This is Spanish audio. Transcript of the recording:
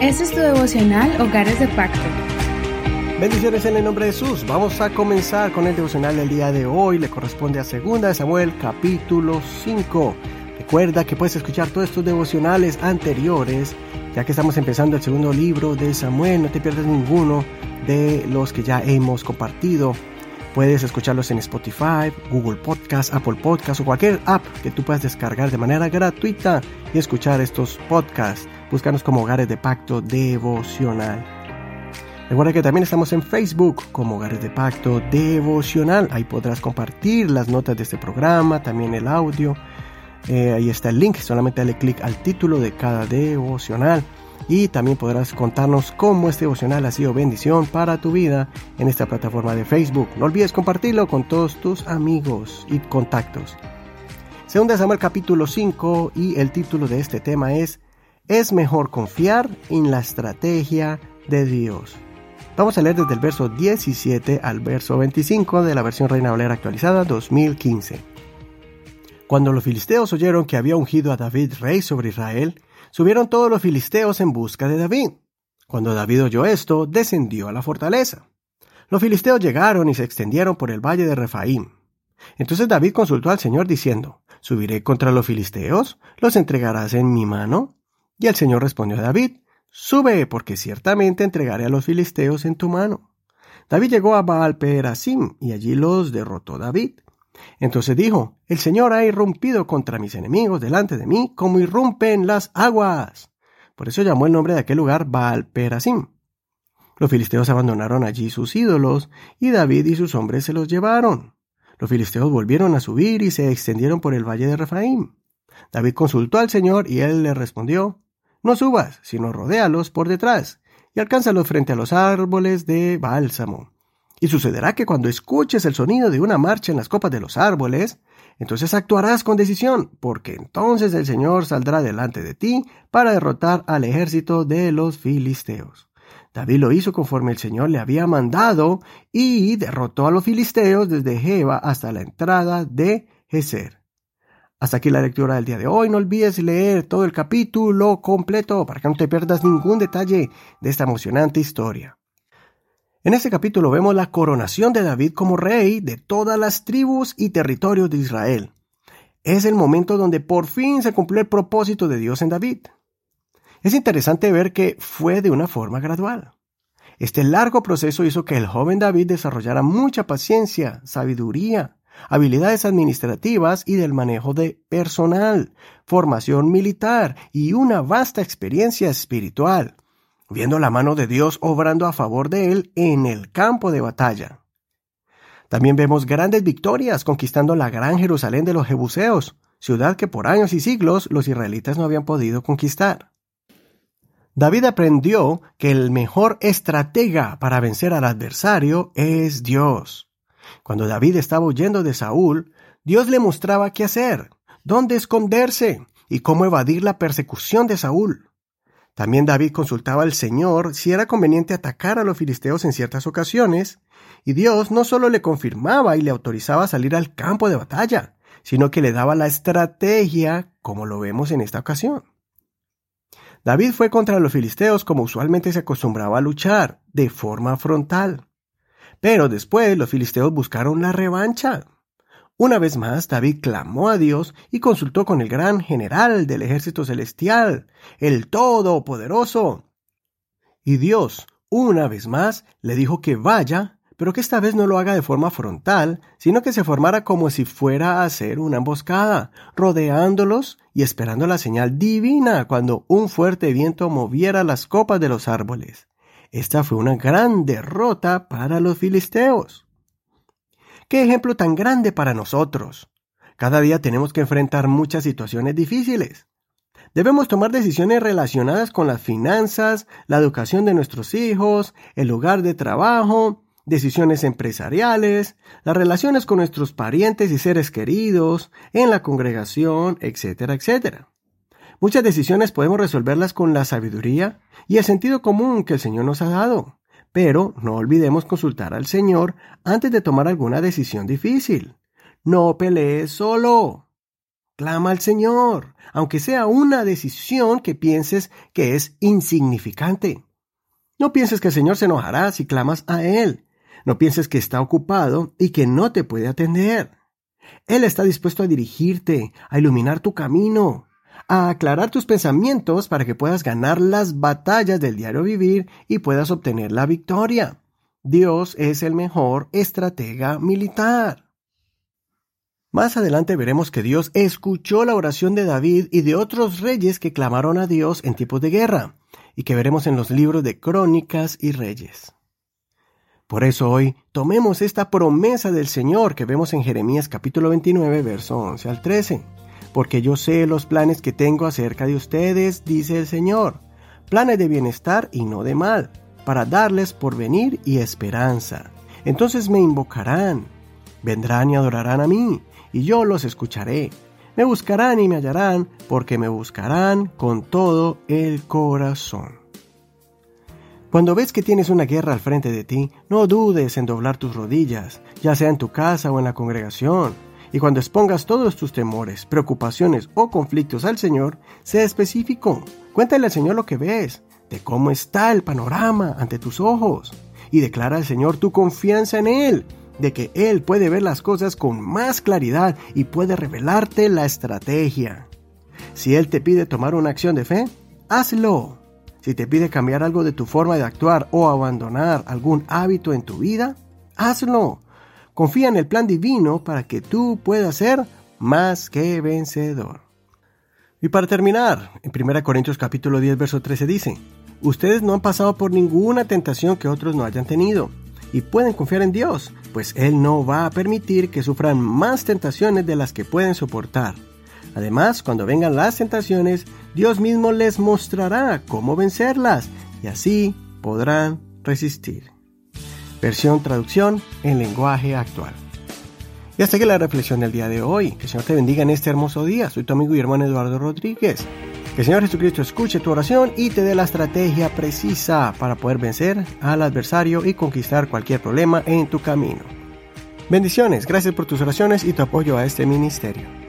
Este es tu devocional Hogares de Pacto. Bendiciones en el nombre de Jesús. Vamos a comenzar con el devocional del día de hoy. Le corresponde a 2 Samuel capítulo 5. Recuerda que puedes escuchar todos estos devocionales anteriores, ya que estamos empezando el segundo libro de Samuel. No te pierdas ninguno de los que ya hemos compartido. Puedes escucharlos en Spotify, Google Podcast, Apple Podcast o cualquier app que tú puedas descargar de manera gratuita y escuchar estos podcasts. Búscanos como Hogares de Pacto Devocional. Recuerda que también estamos en Facebook como Hogares de Pacto Devocional. Ahí podrás compartir las notas de este programa, también el audio. Eh, ahí está el link, solamente dale clic al título de cada devocional y también podrás contarnos cómo este devocional ha sido bendición para tu vida en esta plataforma de Facebook. No olvides compartirlo con todos tus amigos y contactos. Segunda Samuel capítulo 5 y el título de este tema es Es mejor confiar en la estrategia de Dios. Vamos a leer desde el verso 17 al verso 25 de la versión Reina Valera actualizada 2015. Cuando los filisteos oyeron que había ungido a David rey sobre Israel, subieron todos los filisteos en busca de David. Cuando David oyó esto, descendió a la fortaleza. Los filisteos llegaron y se extendieron por el valle de Refaim. Entonces David consultó al Señor diciendo, ¿Subiré contra los filisteos? ¿Los entregarás en mi mano? Y el Señor respondió a David, Sube, porque ciertamente entregaré a los filisteos en tu mano. David llegó a Baal Perasim, y allí los derrotó David. Entonces dijo, El Señor ha irrumpido contra mis enemigos delante de mí como irrumpen las aguas. Por eso llamó el nombre de aquel lugar Baal Perasim. Los filisteos abandonaron allí sus ídolos, y David y sus hombres se los llevaron. Los filisteos volvieron a subir y se extendieron por el valle de Refaim. David consultó al Señor y él le respondió, No subas, sino rodéalos por detrás, y alcánzalos frente a los árboles de bálsamo. Y sucederá que cuando escuches el sonido de una marcha en las copas de los árboles, entonces actuarás con decisión, porque entonces el Señor saldrá delante de ti para derrotar al ejército de los filisteos. David lo hizo conforme el Señor le había mandado y derrotó a los filisteos desde Jeba hasta la entrada de Geser. Hasta aquí la lectura del día de hoy. No olvides leer todo el capítulo completo para que no te pierdas ningún detalle de esta emocionante historia. En este capítulo vemos la coronación de David como rey de todas las tribus y territorios de Israel. Es el momento donde por fin se cumplió el propósito de Dios en David. Es interesante ver que fue de una forma gradual. Este largo proceso hizo que el joven David desarrollara mucha paciencia, sabiduría, habilidades administrativas y del manejo de personal, formación militar y una vasta experiencia espiritual viendo la mano de Dios obrando a favor de él en el campo de batalla. También vemos grandes victorias conquistando la gran Jerusalén de los Jebuseos, ciudad que por años y siglos los israelitas no habían podido conquistar. David aprendió que el mejor estratega para vencer al adversario es Dios. Cuando David estaba huyendo de Saúl, Dios le mostraba qué hacer, dónde esconderse y cómo evadir la persecución de Saúl. También David consultaba al Señor si era conveniente atacar a los filisteos en ciertas ocasiones, y Dios no solo le confirmaba y le autorizaba a salir al campo de batalla, sino que le daba la estrategia, como lo vemos en esta ocasión. David fue contra los filisteos como usualmente se acostumbraba a luchar, de forma frontal. Pero después los filisteos buscaron la revancha. Una vez más, David clamó a Dios y consultó con el gran general del ejército celestial, el Todopoderoso. Y Dios, una vez más, le dijo que vaya, pero que esta vez no lo haga de forma frontal, sino que se formara como si fuera a hacer una emboscada, rodeándolos y esperando la señal divina cuando un fuerte viento moviera las copas de los árboles. Esta fue una gran derrota para los filisteos. Qué ejemplo tan grande para nosotros. Cada día tenemos que enfrentar muchas situaciones difíciles. Debemos tomar decisiones relacionadas con las finanzas, la educación de nuestros hijos, el lugar de trabajo, decisiones empresariales, las relaciones con nuestros parientes y seres queridos, en la congregación, etcétera, etcétera. Muchas decisiones podemos resolverlas con la sabiduría y el sentido común que el Señor nos ha dado. Pero no olvidemos consultar al Señor antes de tomar alguna decisión difícil. No pelees solo. Clama al Señor, aunque sea una decisión que pienses que es insignificante. No pienses que el Señor se enojará si clamas a Él. No pienses que está ocupado y que no te puede atender. Él está dispuesto a dirigirte, a iluminar tu camino, a aclarar tus pensamientos para que puedas ganar las batallas del diario vivir y puedas obtener la victoria. Dios es el mejor estratega militar. Más adelante veremos que Dios escuchó la oración de David y de otros reyes que clamaron a Dios en tiempos de guerra, y que veremos en los libros de Crónicas y Reyes. Por eso hoy tomemos esta promesa del Señor que vemos en Jeremías capítulo 29, verso 11 al 13. Porque yo sé los planes que tengo acerca de ustedes, dice el Señor, planes de bienestar y no de mal, para darles porvenir y esperanza. Entonces me invocarán, vendrán y adorarán a mí y yo los escucharé. Me buscarán y me hallarán, porque me buscarán con todo el corazón. Cuando ves que tienes una guerra al frente de ti, no dudes en doblar tus rodillas, ya sea en tu casa o en la congregación. Y cuando expongas todos tus temores, preocupaciones o conflictos al Señor, sea específico. Cuéntale al Señor lo que ves, de cómo está el panorama ante tus ojos. Y declara al Señor tu confianza en Él de que Él puede ver las cosas con más claridad y puede revelarte la estrategia. Si Él te pide tomar una acción de fe, hazlo. Si te pide cambiar algo de tu forma de actuar o abandonar algún hábito en tu vida, hazlo. Confía en el plan divino para que tú puedas ser más que vencedor. Y para terminar, en 1 Corintios capítulo 10 verso 13 dice, Ustedes no han pasado por ninguna tentación que otros no hayan tenido y pueden confiar en Dios, pues Él no va a permitir que sufran más tentaciones de las que pueden soportar. Además, cuando vengan las tentaciones, Dios mismo les mostrará cómo vencerlas y así podrán resistir. Versión traducción en lenguaje actual. Y hasta aquí la reflexión del día de hoy. Que el Señor te bendiga en este hermoso día. Soy tu amigo y hermano Eduardo Rodríguez. Que el Señor Jesucristo escuche tu oración y te dé la estrategia precisa para poder vencer al adversario y conquistar cualquier problema en tu camino. Bendiciones, gracias por tus oraciones y tu apoyo a este ministerio.